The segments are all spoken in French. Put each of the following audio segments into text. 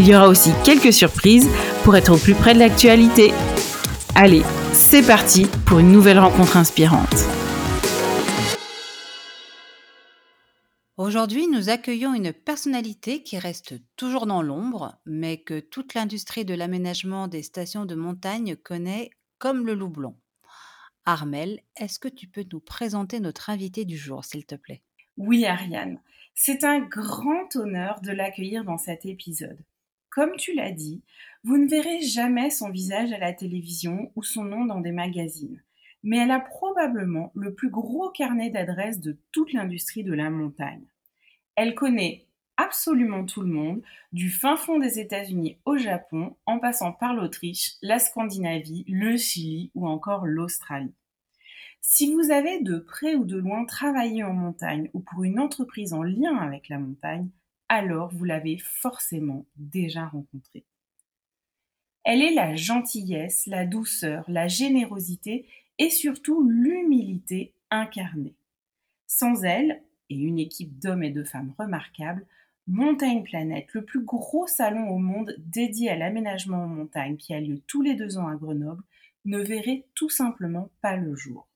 Il y aura aussi quelques surprises pour être au plus près de l'actualité. Allez, c'est parti pour une nouvelle rencontre inspirante. Aujourd'hui, nous accueillons une personnalité qui reste toujours dans l'ombre, mais que toute l'industrie de l'aménagement des stations de montagne connaît comme le loup blanc. Armel, est-ce que tu peux nous présenter notre invité du jour, s'il te plaît? Oui, Ariane. C'est un grand honneur de l'accueillir dans cet épisode. Comme tu l'as dit, vous ne verrez jamais son visage à la télévision ou son nom dans des magazines. Mais elle a probablement le plus gros carnet d'adresses de toute l'industrie de la montagne. Elle connaît absolument tout le monde, du fin fond des États-Unis au Japon, en passant par l'Autriche, la Scandinavie, le Chili ou encore l'Australie. Si vous avez de près ou de loin travaillé en montagne ou pour une entreprise en lien avec la montagne, alors vous l'avez forcément déjà rencontrée. Elle est la gentillesse, la douceur, la générosité et surtout l'humilité incarnée. Sans elle, et une équipe d'hommes et de femmes remarquables, Montagne Planète, le plus gros salon au monde dédié à l'aménagement en montagne qui a lieu tous les deux ans à Grenoble, ne verrait tout simplement pas le jour.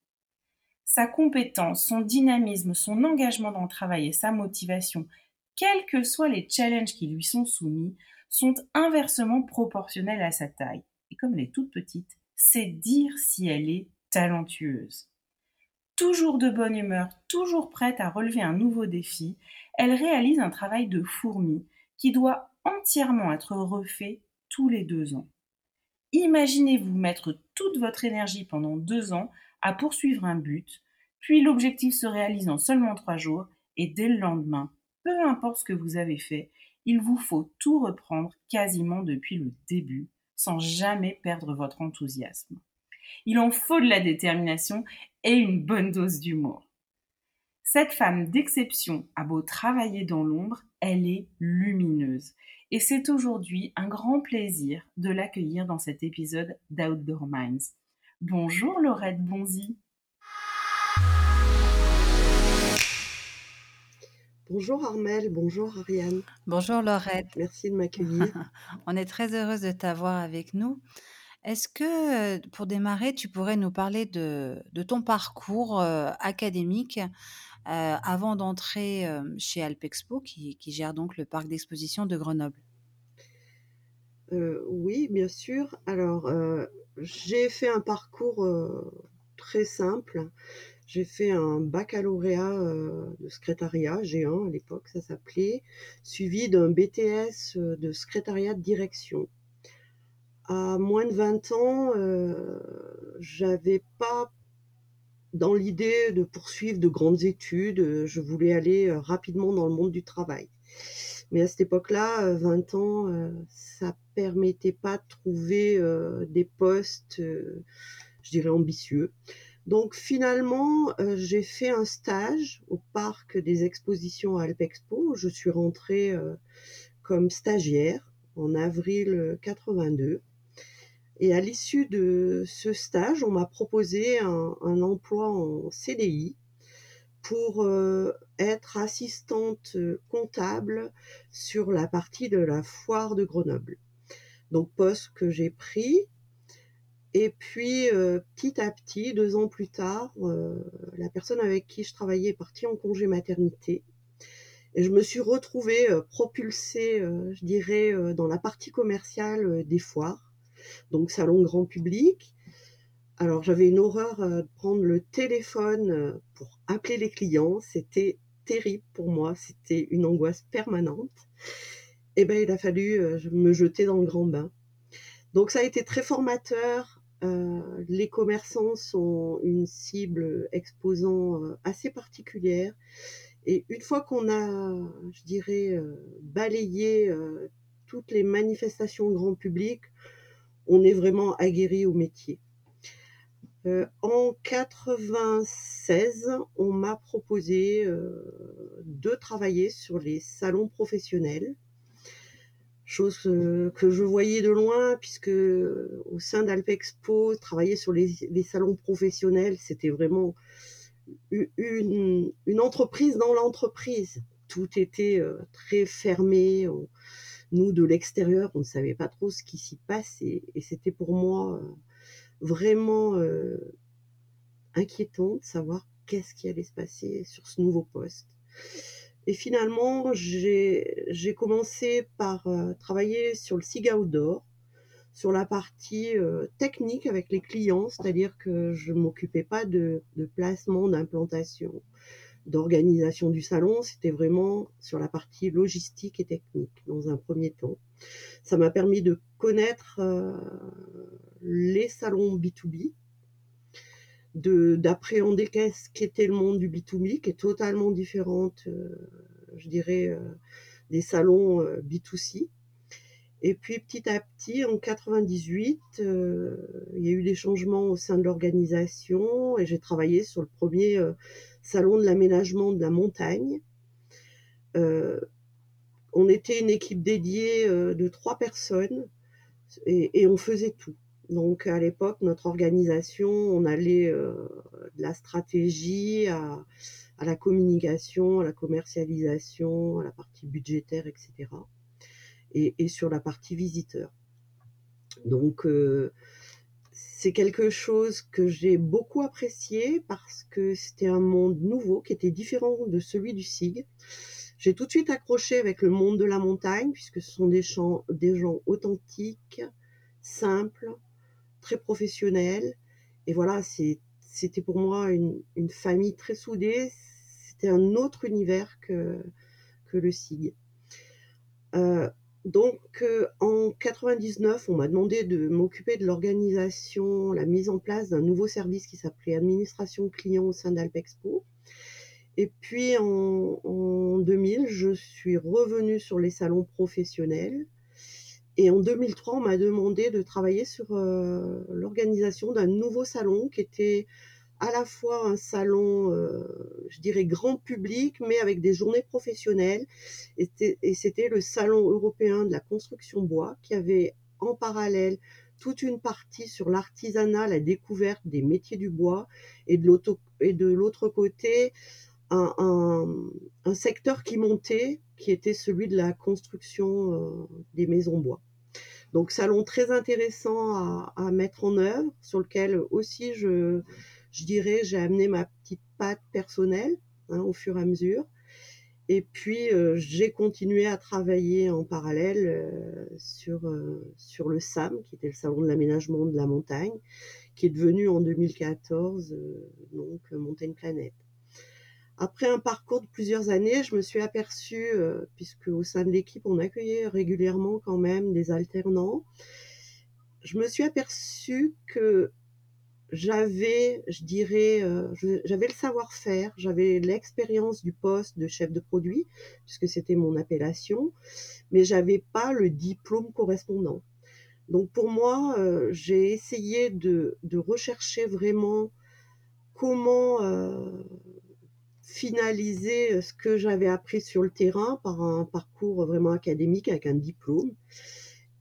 Sa compétence, son dynamisme, son engagement dans le travail et sa motivation quels que soient les challenges qui lui sont soumis, sont inversement proportionnels à sa taille. Et comme elle est toute petite, c'est dire si elle est talentueuse. Toujours de bonne humeur, toujours prête à relever un nouveau défi, elle réalise un travail de fourmi qui doit entièrement être refait tous les deux ans. Imaginez-vous mettre toute votre énergie pendant deux ans à poursuivre un but, puis l'objectif se réalise en seulement trois jours, et dès le lendemain, peu importe ce que vous avez fait, il vous faut tout reprendre quasiment depuis le début, sans jamais perdre votre enthousiasme. Il en faut de la détermination et une bonne dose d'humour. Cette femme d'exception a beau travailler dans l'ombre, elle est lumineuse. Et c'est aujourd'hui un grand plaisir de l'accueillir dans cet épisode d'Outdoor Minds. Bonjour Laurette Bonzi. Bonjour Armel, bonjour Ariane. Bonjour Laurette. Merci de m'accueillir. On est très heureuse de t'avoir avec nous. Est-ce que, euh, pour démarrer, tu pourrais nous parler de, ton parcours euh, académique euh, avant d'entrer chez Alpexpo, qui, qui gère donc le parc d'exposition de Grenoble? Oui, bien sûr. Alors, j'ai fait un parcours très simple. J'ai fait un baccalauréat euh, de secrétariat, G1 à l'époque, ça s'appelait, suivi d'un BTS euh, de secrétariat de direction. À moins de 20 ans, euh, j'avais pas dans l'idée de poursuivre de grandes études, je voulais aller rapidement dans le monde du travail. Mais à cette époque-là, 20 ans, ça permettait pas de trouver des postes, je dirais, ambitieux. Donc finalement, euh, j'ai fait un stage au parc des expositions à Alpexpo. Je suis rentrée euh, comme stagiaire en avril 82. Et à l'issue de ce stage, on m'a proposé un, emploi en CDI pour euh, être assistante comptable sur la partie de la foire de Grenoble. Donc poste que j'ai pris et puis, euh, petit à petit, deux ans plus tard, euh, la personne avec qui je travaillais est partie en congé maternité. Et je me suis retrouvée euh, propulsée, je dirais, dans la partie commerciale des foires. donc salon grand public. Alors j'avais une horreur de prendre le téléphone pour appeler les clients, c'était terrible pour moi, c'était une angoisse permanente. Et eh ben il a fallu me jeter dans le grand bain. Donc ça a été très formateur. Les commerçants sont une cible exposant assez particulière. Et une fois qu'on a, je dirais, balayé toutes les manifestations grand public, on est vraiment aguerri au métier. Euh, en 96, on m'a proposé euh, de travailler sur les salons professionnels, chose que je voyais de loin puisque au sein d'Alpexpo, travailler sur les, salons professionnels, c'était vraiment une, entreprise dans l'entreprise. Tout était euh, très fermé. nous, de l'extérieur, on ne savait pas trop ce qui s'y passait et c'était pour moi vraiment euh, inquiétant de savoir qu'est-ce qui allait se passer sur ce nouveau poste. Et finalement, j'ai commencé par euh, travailler sur le SIG Outdoor, sur la partie euh, technique avec les clients, c'est-à-dire que je ne m'occupais pas de, de placement, d'implantation, d'organisation du salon, c'était vraiment sur la partie logistique et technique dans un premier temps. Ça m'a permis de connaître euh, les salons B2B, d'appréhender qu'est-ce qu'était le monde du B2B, qui est totalement différente, euh, je dirais, euh, des salons B2C. Et puis petit à petit, en 98, il y a eu des changements au sein de l'organisation et j'ai travaillé sur le premier salon de l'aménagement de la montagne on était une équipe dédiée euh, de trois personnes et, on faisait tout. Donc à l'époque, notre organisation, on allait euh, de la stratégie à, la communication, à la commercialisation, à la partie budgétaire, etc. Et, sur la partie visiteur. Donc euh, c'est quelque chose que j'ai beaucoup apprécié parce que c'était un monde nouveau qui était différent de celui du SIG. J'ai tout de suite accroché avec le monde de la montagne, puisque ce sont des, des gens authentiques, simples, très professionnels. Et voilà, c'était pour moi une, famille très soudée. C'était un autre univers que, que le SIG. Euh, donc euh, en 99, on m'a demandé de m'occuper de l'organisation, la mise en place d'un nouveau service qui s'appelait Administration Client au sein d'Alpexpo. Et puis en, 2000, je suis revenue sur les salons professionnels. Et en 2003, on m'a demandé de travailler sur euh, l'organisation d'un nouveau salon qui était à la fois un salon, euh, je dirais, grand public, mais avec des journées professionnelles. Et c'était le salon européen de la construction bois qui avait en parallèle toute une partie sur l'artisanat, la découverte des métiers du bois, et de l'autre côté, un, secteur qui montait, qui était celui de la construction euh, des maisons bois. Donc salon très intéressant à, mettre en œuvre, sur lequel aussi je, dirais j'ai amené ma petite patte personnelle hein, au fur et à mesure. Et puis euh, j'ai continué à travailler en parallèle euh, sur, sur le SAM, qui était le salon de l'aménagement de la montagne, qui est devenu en 2014 donc Montagne Planète. Après un parcours de plusieurs années, je me suis aperçue, euh, puisque au sein de l'équipe, on accueillait régulièrement quand même des alternants, je me suis aperçue que j'avais, je dirais, euh, j'avais le savoir-faire, j'avais l'expérience du poste de chef de produit, puisque c'était mon appellation, mais j'avais pas le diplôme correspondant. Donc pour moi, euh, j'ai essayé de, de, rechercher vraiment comment finaliser ce que j'avais appris sur le terrain par un parcours vraiment académique avec un diplôme.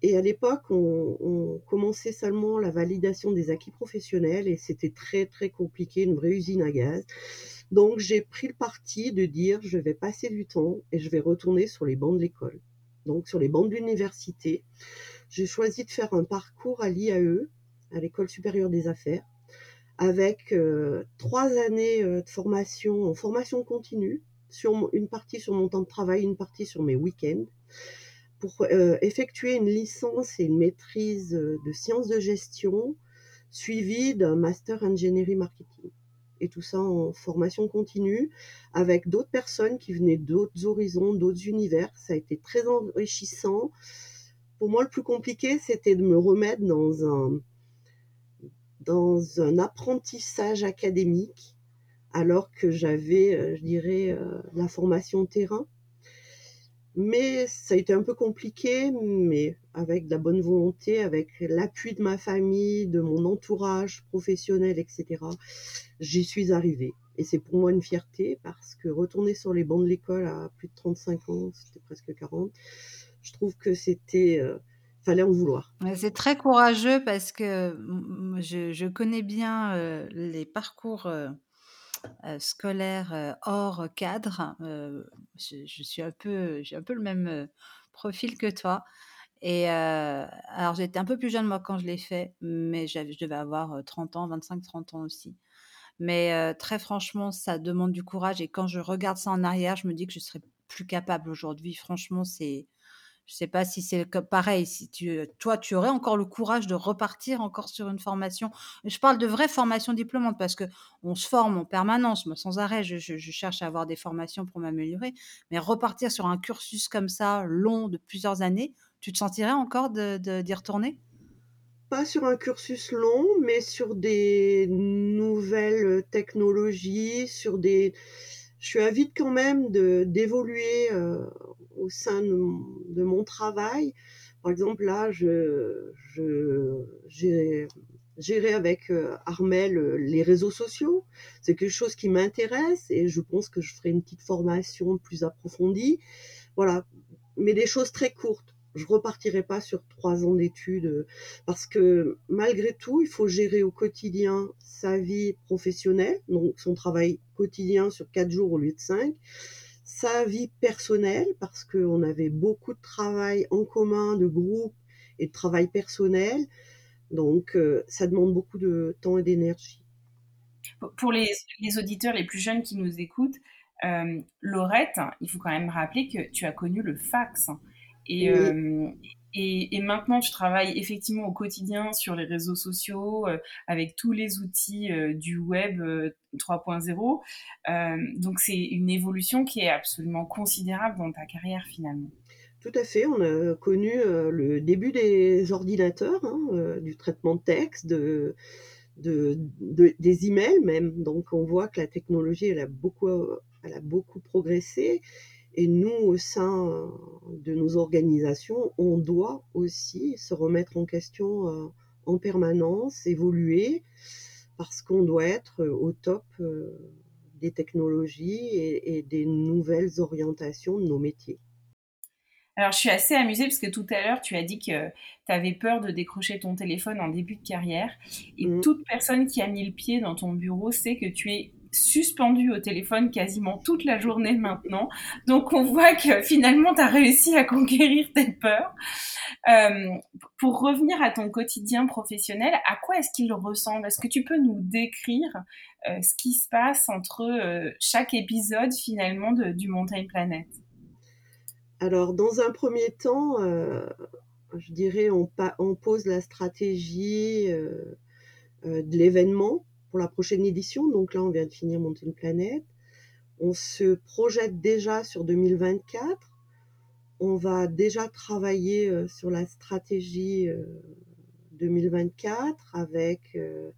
Et à l'époque, on, commençait seulement la validation des acquis professionnels et c'était très très compliqué, une vraie usine à gaz. Donc j'ai pris le parti de dire je vais passer du temps et je vais retourner sur les bancs de l'école. Donc sur les bancs de l'université, j'ai choisi de faire un parcours à l'IAE, à l'école supérieure des affaires, avec euh, trois années euh, de formation en formation continue, sur une partie sur mon temps de travail, une partie sur mes week-ends, pour effectuer une licence et une maîtrise de sciences de gestion, suivie d'un master ingénierie marketing. Et tout ça en formation continue, avec d'autres personnes qui venaient d'autres horizons, d'autres univers. Ça a été très enrichissant. Pour moi, le plus compliqué, c'était de me remettre dans un, dans un apprentissage académique, alors que j'avais, je dirais, la formation terrain. Mais ça a été un peu compliqué, mais avec de la bonne volonté, avec l'appui de ma famille, de mon entourage professionnel, etc., j'y suis arrivée. Et c'est pour moi une fierté parce que retourner sur les bancs de l'école à plus de 35 ans, c'était presque 40, je trouve que c'était... C'est très courageux parce que je, connais bien euh, les parcours euh, euh, scolaire euh, hors cadre. Je, suis un peu, j'ai un peu le même profil que toi. Et alors j'étais un peu plus jeune moi quand je l'ai fait, mais je devais avoir 30 ans, 25-30 ans aussi. Mais très franchement, ça demande du courage. Et quand je regarde ça en arrière, je me dis que je serais plus capable aujourd'hui. Franchement, c'est je sais pas si c'est pareil, si tu, toi, tu aurais encore le courage de repartir encore sur une formation. Je parle de vraie formation diplômante parce que on se forme en permanence. Moi, sans arrêt, je, cherche à avoir des formations pour m'améliorer. Mais repartir sur un cursus comme ça, long, de plusieurs années, tu te sentirais encore d'y retourner? Pas sur un cursus long, mais sur des nouvelles technologies, sur des... Je suis avide quand même d'évoluer euh, au sein de, mon travail. Par exemple, là, je, j'ai géré avec euh, Armel euh, les réseaux sociaux. C'est quelque chose qui m'intéresse et je pense que je ferai une petite formation plus approfondie. Voilà, mais des choses très courtes. Je repartirai pas sur trois ans d'études euh, parce que malgré tout, il faut gérer au quotidien sa vie professionnelle, donc son travail quotidien sur quatre jours au lieu de cinq sa vie personnelle, parce qu'on avait beaucoup de travail en commun, de groupe et de travail personnel. Donc, euh, ça demande beaucoup de temps et d'énergie. Pour les, auditeurs les plus jeunes qui nous écoutent, euh, Laurette, il faut quand même rappeler que tu as connu le fax. Et, euh, et, maintenant, tu travailles effectivement au quotidien sur les réseaux sociaux euh, avec tous les outils euh, du web 3.0. Euh, donc, c'est une évolution qui est absolument considérable dans ta carrière finalement. Tout à fait. On a connu le début des ordinateurs, hein, du traitement de texte, de, de, des emails même. Donc, on voit que la technologie, a beaucoup, elle a beaucoup progressé. Et nous, au sein de nos organisations, on doit aussi se remettre en question euh, en permanence, évoluer, parce qu'on doit être au top euh, des technologies et, des nouvelles orientations de nos métiers. Alors, je suis assez amusée parce que tout à l'heure, tu as dit que tu avais peur de décrocher ton téléphone en début de carrière. Et mmh. toute personne qui a mis le pied dans ton bureau sait que tu es suspendu au téléphone quasiment toute la journée maintenant. Donc on voit que finalement tu as réussi à conquérir tes peurs. Euh, pour revenir à ton quotidien professionnel, à quoi est-ce qu'il ressemble? Est-ce que tu peux nous décrire euh, ce qui se passe entre euh, chaque épisode finalement du Mountain Planet? Alors dans un premier temps, je dirais on, on, pose la stratégie de l'événement pour la prochaine édition. Donc là, on vient de finir Monter une planète. On se projette déjà sur 2024. On va déjà travailler euh, sur la stratégie 2024 euh, avec euh,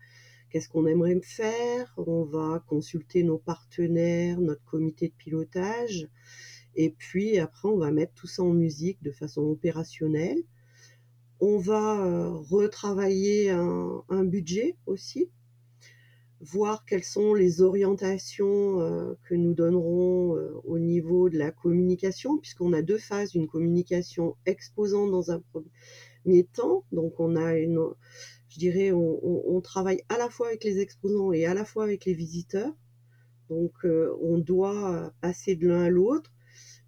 qu'est-ce qu'on aimerait faire. On va consulter nos partenaires, notre comité de pilotage. Et puis après, on va mettre tout ça en musique de façon opérationnelle. On va retravailler un budget aussi voir quelles sont les orientations euh, que nous donnerons euh, au niveau de la communication, puisqu'on a deux phases, une communication exposant dans un premier temps, donc on a une, je dirais, on, travaille à la fois avec les exposants et à la fois avec les visiteurs, donc euh, on doit passer de l'un à l'autre,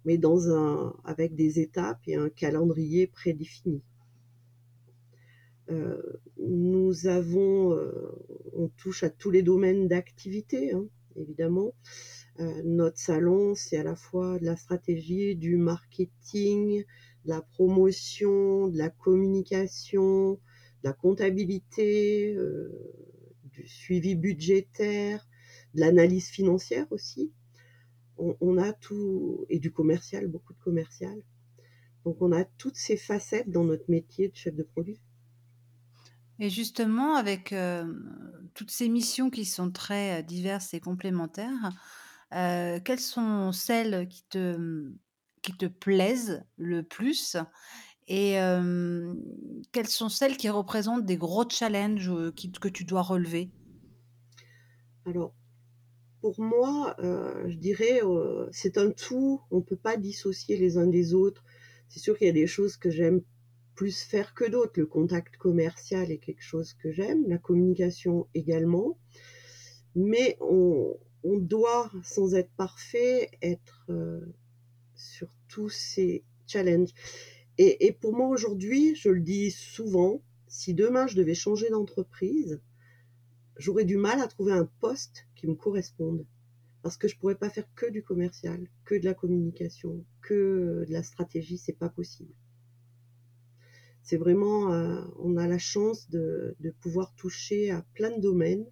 mais dans un, avec des étapes et un calendrier prédéfini. Euh, nous avons, euh, on touche à tous les domaines d'activité, hein, évidemment. Euh, notre salon, c'est à la fois de la stratégie, du marketing, de la promotion, de la communication, de la comptabilité, du suivi budgétaire, de l'analyse financière aussi. On, a tout, et du commercial, beaucoup de commercial. Donc on a toutes ces facettes dans notre métier de chef de produit. Et justement, avec euh, toutes ces missions qui sont très euh, diverses et complémentaires, euh, quelles sont celles qui te, qui te plaisent le plus? Et quelles sont celles qui représentent des gros challenges que tu dois relever? Alors, pour moi, je dirais, c'est un tout, on ne peut pas dissocier les uns des autres. C'est sûr qu'il y a des choses que j'aime plus faire que d'autres. Le contact commercial est quelque chose que j'aime, la communication également. Mais on, doit, sans être parfait, être euh, sur tous ces challenges. Et, et pour moi aujourd'hui, je le dis souvent, si demain je devais changer d'entreprise, j'aurais du mal à trouver un poste qui me corresponde. Parce que je pourrais pas faire que du commercial, que de la communication, que de la stratégie, c'est pas possible c'est vraiment, euh, on a la chance de, pouvoir toucher à plein de domaines.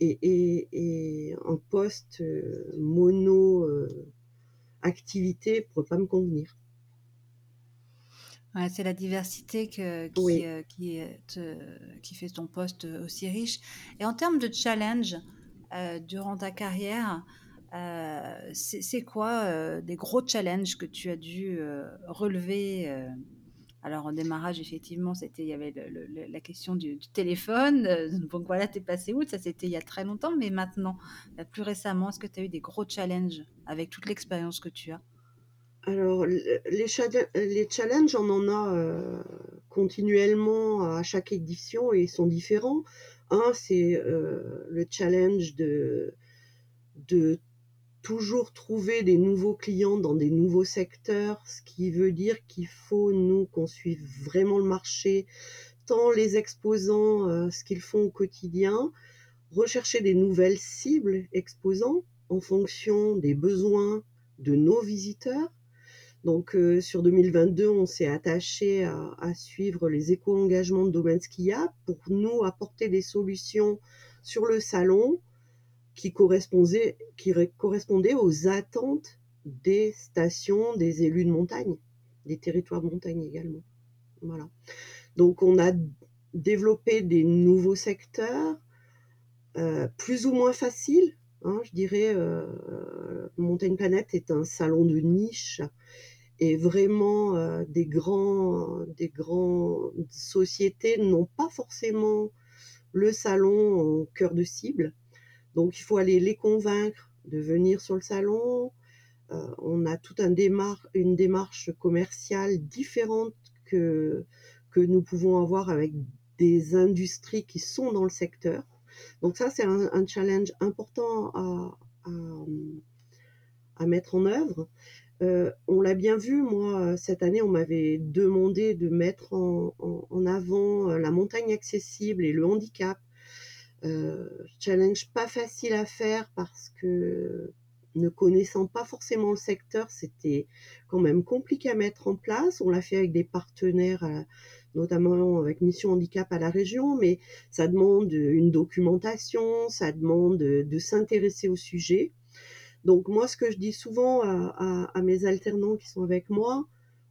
Et, un poste euh, mono euh, activité ne pourrait pas me convenir. c'est la diversité qui, qui, fait ton poste aussi riche. Et en termes de challenge durant ta carrière, c'est quoi des gros challenges que tu as dû relever alors, en démarrage, effectivement, c'était, il y avait la question du, téléphone. Euh, donc voilà, tu es passé où Ça, c'était il y a très longtemps. Mais maintenant, euh, plus récemment, est-ce que tu as eu des gros challenges avec toute l'expérience que tu as? Alors, les, challenges, on en a euh, continuellement à chaque édition et ils sont différents. Un, c'est le challenge de, de toujours trouver des nouveaux clients dans des nouveaux secteurs, ce qui veut dire qu'il faut, nous, qu'on suive vraiment le marché, tant les exposants, euh, ce qu'ils font au quotidien, rechercher des nouvelles cibles exposants en fonction des besoins de nos visiteurs. Donc euh, sur 2022, on s'est attaché à, suivre les éco-engagements de Domaine Skia pour nous apporter des solutions sur le salon qui correspondait, aux attentes des stations, des élus de montagne, des territoires de montagne également. Donc on a développé des nouveaux secteurs, euh, plus ou moins faciles. Hein, je dirais, euh, Montagne Planète est un salon de niche et vraiment euh, des grands, des grandes sociétés n'ont pas forcément le salon en cœur de cible. Donc il faut aller les convaincre de venir sur le salon. Euh, on a toute un une démarche commerciale différente que, nous pouvons avoir avec des industries qui sont dans le secteur. Donc ça, c'est un, challenge important à, mettre en œuvre. Euh, on l'a bien vu, moi, cette année, on m'avait demandé de mettre en, avant la montagne accessible et le handicap challenge pas facile à faire parce que ne connaissant pas forcément le secteur, c'était quand même compliqué à mettre en place. On l'a fait avec des partenaires, euh, notamment avec Mission Handicap à la région, mais ça demande une documentation, ça demande de, s'intéresser au sujet. Donc moi, ce que je dis souvent à, à, mes alternants qui sont avec moi,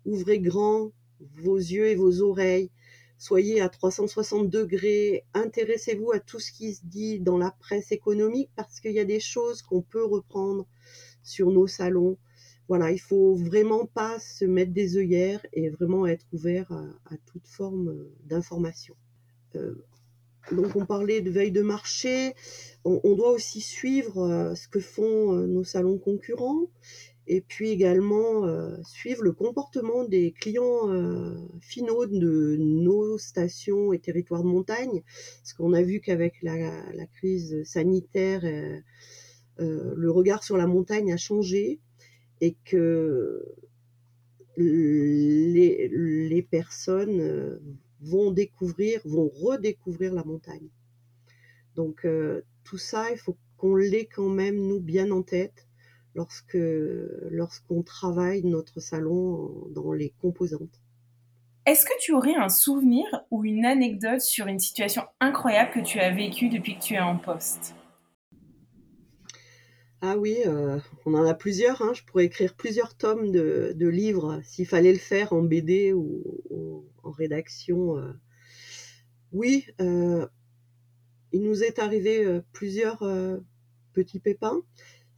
ouvrez grand vos yeux et vos oreilles soyez à 360 degrés, intéressez-vous à tout ce qui se dit dans la presse économique parce qu'il y a des choses qu'on peut reprendre sur nos salons. Voilà, il faut vraiment pas se mettre des œillères et vraiment être ouvert à, toute forme d'information. Euh, donc on parlait de veille de marché, on, doit aussi suivre euh, ce que font euh, nos salons concurrents et puis également euh, suivre le comportement des clients euh, finaux de nos stations et territoires de montagne, parce qu'on a vu qu'avec la, crise sanitaire, euh, le regard sur la montagne a changé et que les, les personnes vont découvrir, vont redécouvrir la montagne. Donc tout ça, il faut qu'on l'ait quand même, nous, bien en tête lorsque lorsqu'on travaille notre salon dans les composantes. Est-ce que tu aurais un souvenir ou une anecdote sur une situation incroyable que tu as vécue depuis que tu es en poste? Ah oui, euh, on en a plusieurs. Hein. Je pourrais écrire plusieurs tomes de, livres s'il fallait le faire en BD ou, en rédaction. Euh. Oui, euh, il nous est arrivé plusieurs petits pépins.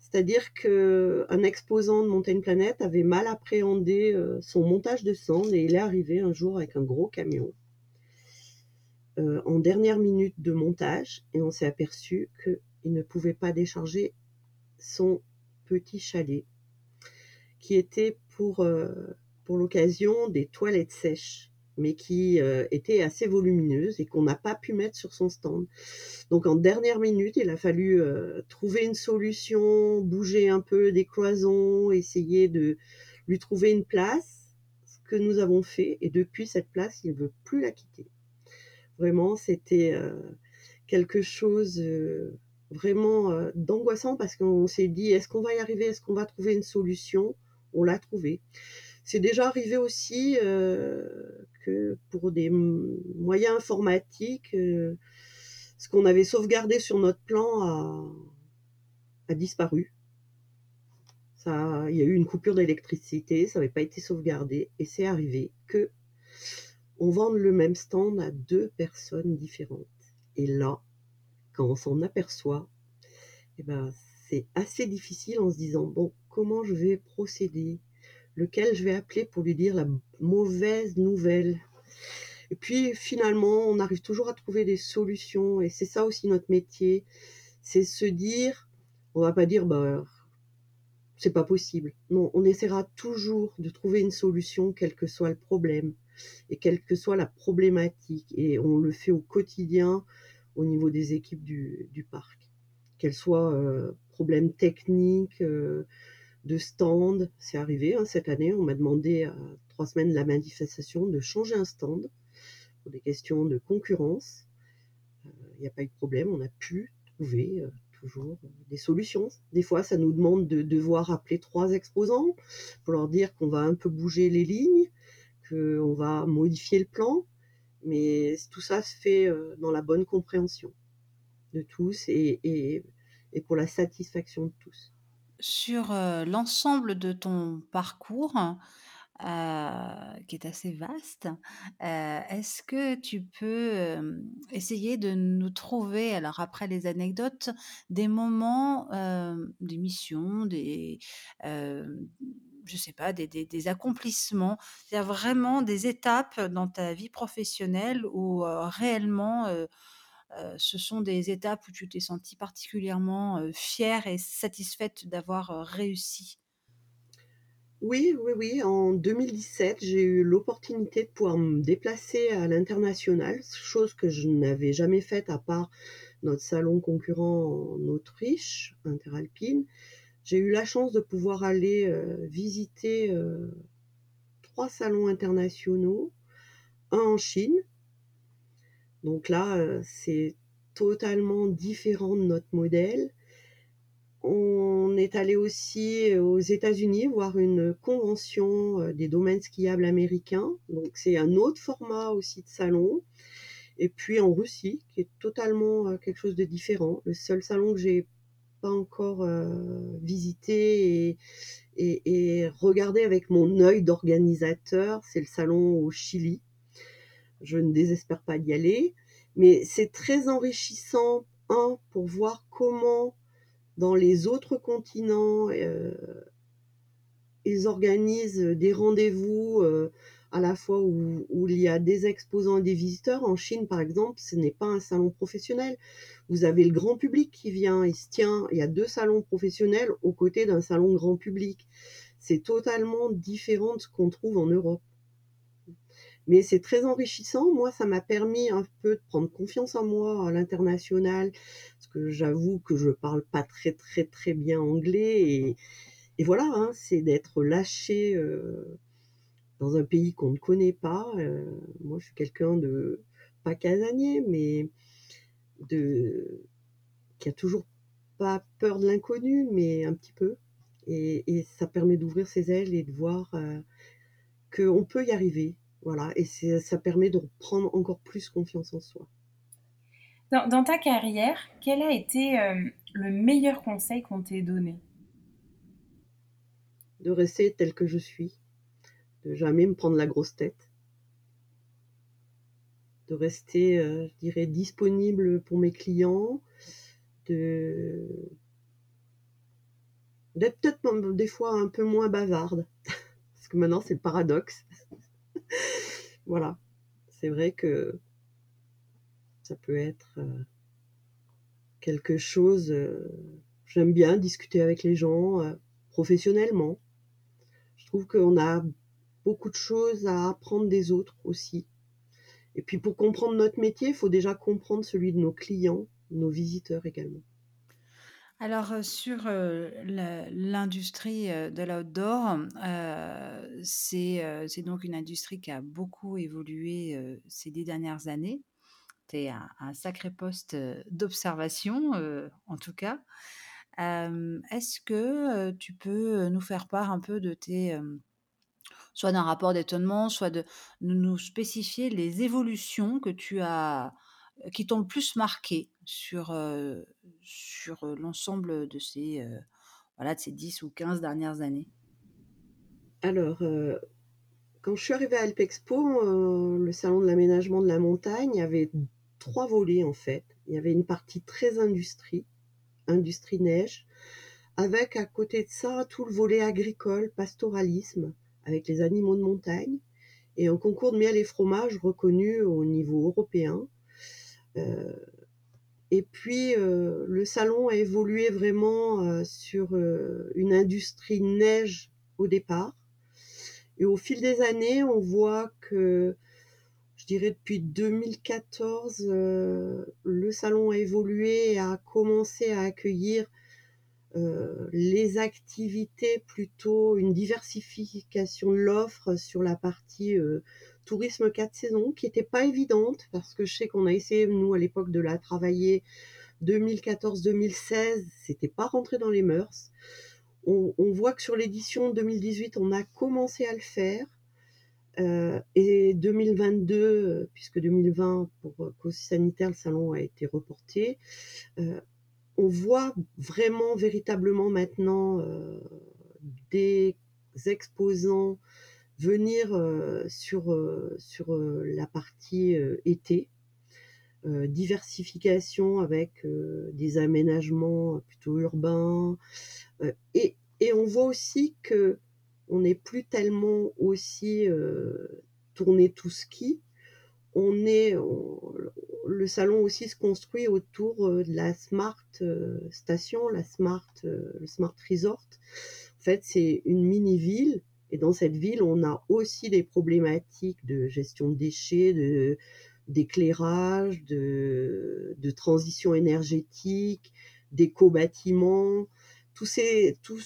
C'est-à-dire qu'un exposant de Montaigne Planète avait mal appréhendé euh, son montage de cendres et il est arrivé un jour avec un gros camion euh, en dernière minute de montage et on s'est aperçu qu'il ne pouvait pas décharger son petit chalet qui était pour, euh, pour l'occasion des toilettes sèches mais qui euh, était assez volumineuse et qu'on n'a pas pu mettre sur son stand. Donc en dernière minute, il a fallu euh, trouver une solution, bouger un peu des cloisons, essayer de lui trouver une place, ce que nous avons fait, et depuis cette place, il ne veut plus la quitter. Vraiment, c'était euh, quelque chose vraiment d'angoissant parce qu'on s'est dit, est-ce qu'on va y arriver, est-ce qu'on va trouver une solution? On l'a trouvé. C'est déjà arrivé aussi pour des moyens informatiques, euh, ce qu'on avait sauvegardé sur notre plan a, disparu. Ça, il y a eu une coupure d'électricité, ça n'avait pas été sauvegardé, et c'est arrivé que on vende le même stand à deux personnes différentes. Et là, quand on s'en aperçoit, eh ben, c'est assez difficile en se disant bon, comment je vais procéder lequel je vais appeler pour lui dire la mauvaise nouvelle. Et puis finalement, on arrive toujours à trouver des solutions et c'est ça aussi notre métier, c'est se dire, on va pas dire bah c'est pas possible. Non, on essaiera toujours de trouver une solution quel que soit le problème et quelle que soit la problématique et on le fait au quotidien au niveau des équipes du, parc, qu'elles soient euh, problèmes techniques, euh, de stand. C'est arrivé hein, cette année, on m'a demandé à trois semaines de la manifestation de changer un stand pour des questions de concurrence. Il euh, n'y a pas eu de problème, on a pu trouver euh, toujours des solutions. Des fois, ça nous demande de devoir appeler trois exposants pour leur dire qu'on va un peu bouger les lignes, qu'on va modifier le plan, mais tout ça se fait euh, dans la bonne compréhension de tous et, et pour la satisfaction de tous sur l'ensemble de ton parcours, qui est assez vaste, est-ce que tu peux essayer de nous trouver, alors après les anecdotes, des moments, des missions, des, je sais pas, des, des, accomplissements, c'est-à-dire vraiment des étapes dans ta vie professionnelle où réellement ce sont des étapes où tu t'es sentie particulièrement fière et satisfaite d'avoir réussi? Oui, oui, oui. En 2017, j'ai eu l'opportunité de pouvoir me déplacer à l'international, chose que je n'avais jamais faite à part notre salon concurrent en Autriche, Interalpine. J'ai eu la chance de pouvoir aller visiter trois salons internationaux, un en Chine, donc là, euh, c'est totalement différent de notre modèle. On est allé aussi aux États-Unis voir une convention euh, des domaines skiables américains. Donc c'est un autre format aussi de salon. Et puis en Russie, qui est totalement euh, quelque chose de différent. Le seul salon que j'ai pas encore visité et regardé avec mon œil d'organisateur, c'est le salon au Chili je ne désespère pas d'y aller, mais c'est très enrichissant, un, pour voir comment dans les autres continents, euh, ils organisent des rendez-vous euh, à la fois où, où, il y a des exposants et des visiteurs. En Chine, par exemple, ce n'est pas un salon professionnel. Vous avez le grand public qui vient, il se tient, il y a deux salons professionnels aux côtés d'un salon grand public. C'est totalement différent de ce qu'on trouve en Europe. Mais c'est très enrichissant. Moi, ça m'a permis un peu de prendre confiance en moi à l'international, parce que j'avoue que je parle pas très très très bien anglais. Et, voilà, hein, c'est d'être lâché euh, dans un pays qu'on ne connaît pas. Euh, moi, je suis quelqu'un de pas casanier, mais de qui a toujours pas peur de l'inconnu, mais un petit peu. Et, ça permet d'ouvrir ses ailes et de voir qu'on peut y arriver. Voilà, et ça permet de prendre encore plus confiance en soi. Dans, ta carrière, quel a été le meilleur conseil qu'on t'ait donné? De rester tel que je suis, de jamais me prendre la grosse tête, de rester, euh, je dirais, disponible pour mes clients, de d'être peut-être des fois un peu moins bavarde, parce que maintenant c'est le paradoxe. voilà, c'est vrai que ça peut être euh, quelque chose. Euh, j'aime bien discuter avec les gens professionnellement. Je trouve qu'on a beaucoup de choses à apprendre des autres aussi. Et puis pour comprendre notre métier, il faut déjà comprendre celui de nos clients, nos visiteurs également. Alors sur l'industrie de l'outdoor, c'est donc une industrie qui a beaucoup évolué ces dix dernières années. Tu es à un sacré poste d'observation, en tout cas. Est-ce que tu peux nous faire part un peu de tes soit d'un rapport d'étonnement, soit de nous spécifier les évolutions que tu as, qui t'ont le plus marqué? Sur, sur l'ensemble de ces, voilà, de ces 10 ou 15 dernières années? Alors, quand je suis arrivée à Alpexpo, le salon de l'aménagement de la montagne, avait trois volets en fait. Il y avait une partie très industrie, industrie neige, avec à côté de ça tout le volet agricole, pastoralisme, avec les animaux de montagne et un concours de miel et fromage reconnu au niveau européen. Et puis euh, le salon a évolué vraiment euh, sur une industrie neige au départ. Et au fil des années, on voit que, je dirais depuis 2014, le salon a évolué et a commencé à accueillir euh, les activités, plutôt une diversification de l'offre sur la partie euh, tourisme 4 saisons, qui n'était pas évidente, parce que je sais qu'on a essayé, nous, à l'époque, de la travailler 2014-2016, c'était pas rentré dans les mœurs. On, voit que sur l'édition 2018, on a commencé à le faire. Euh, et 2022, puisque 2020, pour cause sanitaire, le salon a été reporté, on voit vraiment, véritablement maintenant euh, des exposants venir euh, sur, euh, sur la partie été. diversification avec des aménagements plutôt urbains et, et, on voit aussi que on n'est plus tellement aussi tourné tout ski on est, le salon aussi se construit autour euh, de la Smart euh, Station, la Smart, euh, le Smart Resort. En fait, c'est une mini-ville et dans cette ville, on a aussi des problématiques de gestion de déchets, de d'éclairage, de, transition énergétique, d'éco-bâtiments. Tous ces, tous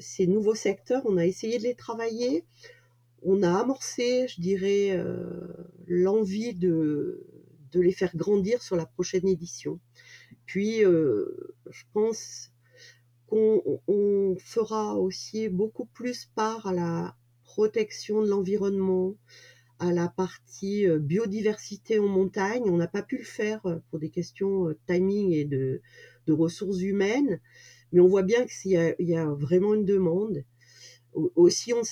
ces nouveaux secteurs, on a essayé de les travailler on a amorcé, je dirais, euh, l'envie de, de les faire grandir sur la prochaine édition. Puis, euh, je pense qu'on fera aussi beaucoup plus part à la protection de l'environnement, à la partie euh, biodiversité en montagne. On n'a pas pu le faire pour des questions timing et de, ressources humaines, mais on voit bien qu'il y, y, a vraiment une demande. Aussi, on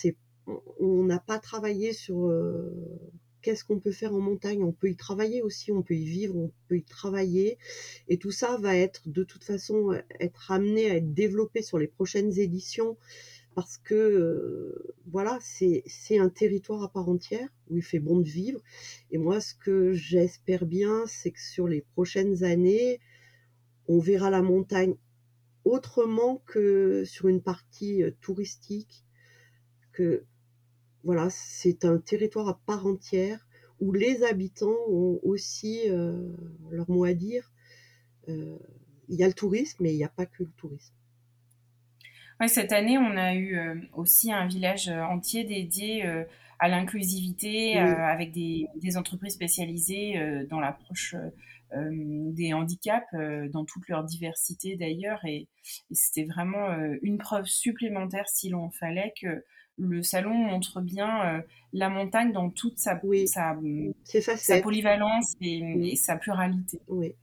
on n'a pas travaillé sur euh, qu'est-ce qu'on peut faire en montagne? On peut y travailler aussi, on peut y vivre, on peut y travailler. Et tout ça va être de toute façon être amené à être développé sur les prochaines éditions parce que euh, voilà, c'est un territoire à part entière où il fait bon de vivre. Et moi, ce que j'espère bien, c'est que sur les prochaines années, on verra la montagne autrement que sur une partie euh, touristique, que voilà, c'est un territoire à part entière où les habitants ont aussi euh, leur mot à dire. Euh, il y a le tourisme, mais il n'y a pas que le tourisme. cette année, on a eu euh, aussi un village entier dédié à l'inclusivité, avec des, entreprises spécialisées dans l'approche des handicaps dans toute leur diversité d'ailleurs. Et, c'était vraiment une preuve supplémentaire, si l'on fallait, que le salon montre bien la montagne dans toute sa, sa, sa polyvalence et, et, sa pluralité. Oui.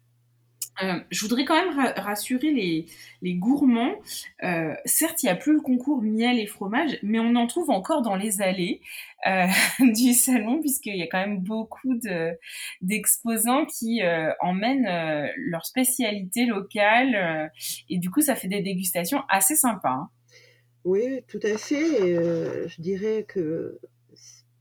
Euh, je voudrais quand même rassurer les, les gourmands. Euh, certes, il n'y a plus le concours miel et fromage, mais on en trouve encore dans les allées euh, du salon, puisqu'il y a quand même beaucoup de, d'exposants qui emmènent leur spécialité locale. et du coup, ça fait des dégustations assez sympas. Hein. Oui, tout à fait. je dirais que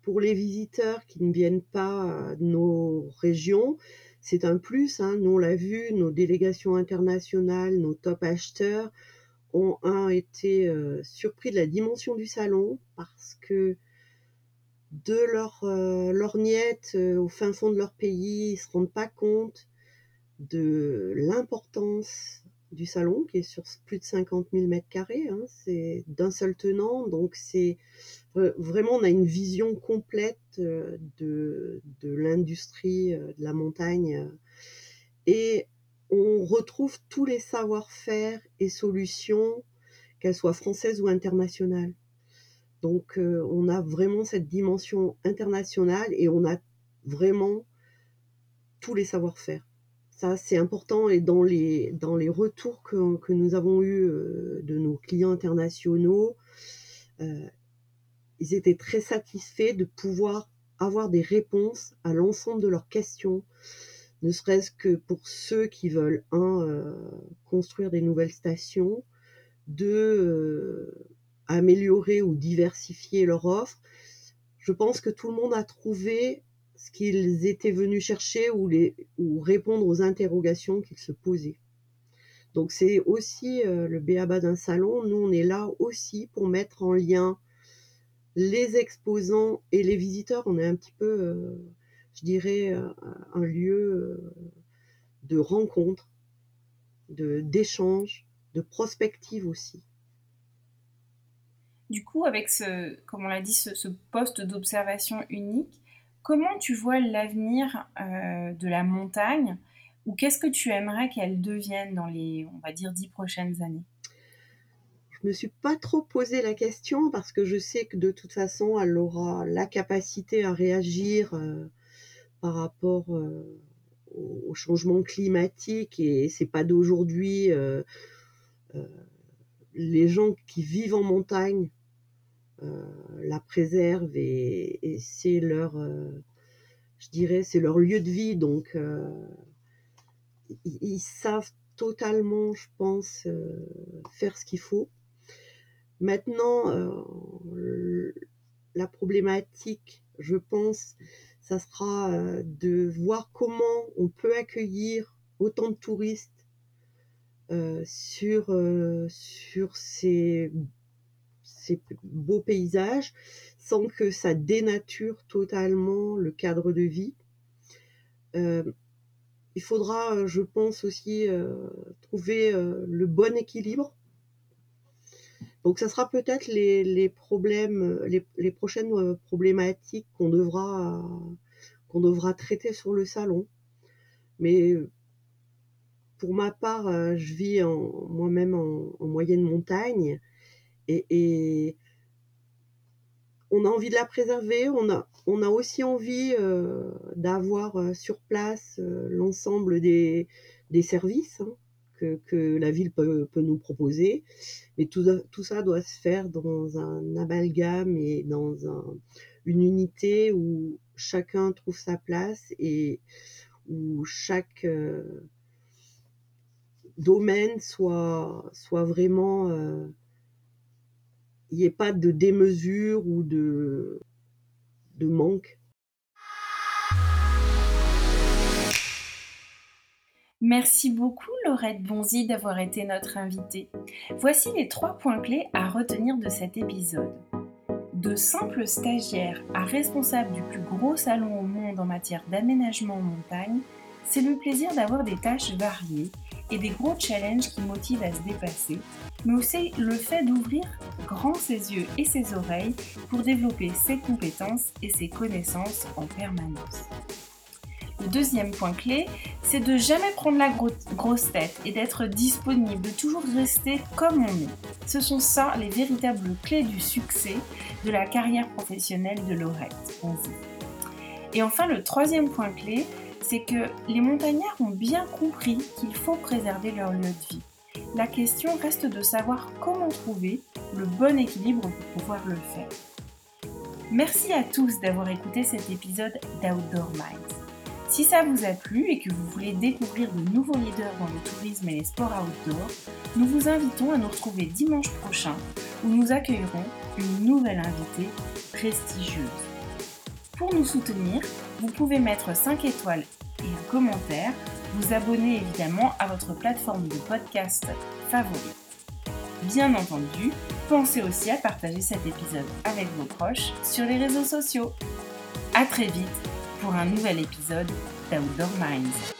pour les visiteurs qui ne viennent pas de nos régions, c'est un plus. Hein. Nous, on l'a vu, nos délégations internationales, nos top acheteurs ont un, été euh, surpris de la dimension du salon parce que de leur euh, lorgnette euh, au fin fond de leur pays, ils ne se rendent pas compte de l'importance du salon qui est sur plus de 50 000 mètres carrés. Hein. c'est d'un seul tenant, donc c'est vraiment on a une vision complète euh, de, de l'industrie euh, de la montagne euh, et on retrouve tous les savoir-faire et solutions, qu'elles soient françaises ou internationales. Donc on a vraiment cette dimension internationale et on a vraiment tous les savoir-faire. Ça, c'est important et dans les, retours que, nous avons eus de nos clients internationaux, ils étaient très satisfaits de pouvoir avoir des réponses à l'ensemble de leurs questions, ne serait-ce que pour ceux qui veulent, un, euh, construire des nouvelles stations, deux, euh, améliorer ou diversifier leur offre. Je pense que tout le monde a trouvé ce qu'ils étaient venus chercher ou, répondre aux interrogations qu'ils se posaient. Donc c'est aussi euh, le béaba d'un salon. Nous, on est là aussi pour mettre en lien les exposants et les visiteurs, on est un petit peu, euh, je dirais, euh, un lieu de rencontre, de d'échange, de prospective aussi. Du coup, avec ce, comme on l'a dit, ce, poste d'observation unique, comment tu vois l'avenir de la montagne ou qu'est-ce que tu aimerais qu'elle devienne dans les, on va dire, dix prochaines années? Je me suis pas trop posé la question parce que je sais que de toute façon, elle aura la capacité à réagir euh, par rapport euh, au, changement climatique et c'est pas d'aujourd'hui. Euh, les gens qui vivent en montagne la préservent et, c'est leur, je dirais, c'est leur lieu de vie. Donc, ils, savent totalement, je pense, faire ce qu'il faut. Maintenant, euh, la problématique, je pense, ça sera euh, de voir comment on peut accueillir autant de touristes euh, sur, sur ces, ces beaux paysages sans que ça dénature totalement le cadre de vie. il faudra, je pense aussi, trouver le bon équilibre donc, ça sera peut-être les, problèmes, les, prochaines euh, problématiques qu'on devra, qu'on devra traiter sur le salon. Mais pour ma part, euh, je vis moi-même en, moyenne montagne et, on a envie de la préserver. On a, aussi envie euh, d'avoir sur place l'ensemble des, services. Hein que, la ville peut, nous proposer. Mais tout, ça doit se faire dans un amalgame et dans une unité où chacun trouve sa place et où chaque euh, domaine soit vraiment... Il n'y ait pas de démesure ou de, manque. Merci beaucoup Laurette Bonzi d'avoir été notre invitée. Voici les trois points clés à retenir de cet épisode. De simples stagiaires à responsables du plus gros salon au monde en matière d'aménagement en montagne, c'est le plaisir d'avoir des tâches variées et des gros challenges qui motivent à se dépasser, mais aussi le fait d'ouvrir grand ses yeux et ses oreilles pour développer ses compétences et ses connaissances en permanence. Le deuxième point clé, c'est de jamais prendre la grosse tête et d'être disponible, de toujours rester comme on est. Ce sont ça les véritables clés du succès de la carrière professionnelle de Laurette. Et enfin, le troisième point clé, c'est que les montagnards ont bien compris qu'il faut préserver leur lieu de vie. La question reste de savoir comment trouver le bon équilibre pour pouvoir le faire. Merci à tous d'avoir écouté cet épisode d'Outdoor Minds. Si ça vous a plu et que vous voulez découvrir de nouveaux leaders dans le tourisme et les sports outdoor, nous vous invitons à nous retrouver dimanche prochain où nous accueillerons une nouvelle invitée prestigieuse. Pour nous soutenir, vous pouvez mettre 5 étoiles et un commentaire, vous abonner évidemment à votre plateforme de podcast favorite. Bien entendu, pensez aussi à partager cet épisode avec vos proches sur les réseaux sociaux. A très vite pour un nouvel épisode d'Outdoor Minds.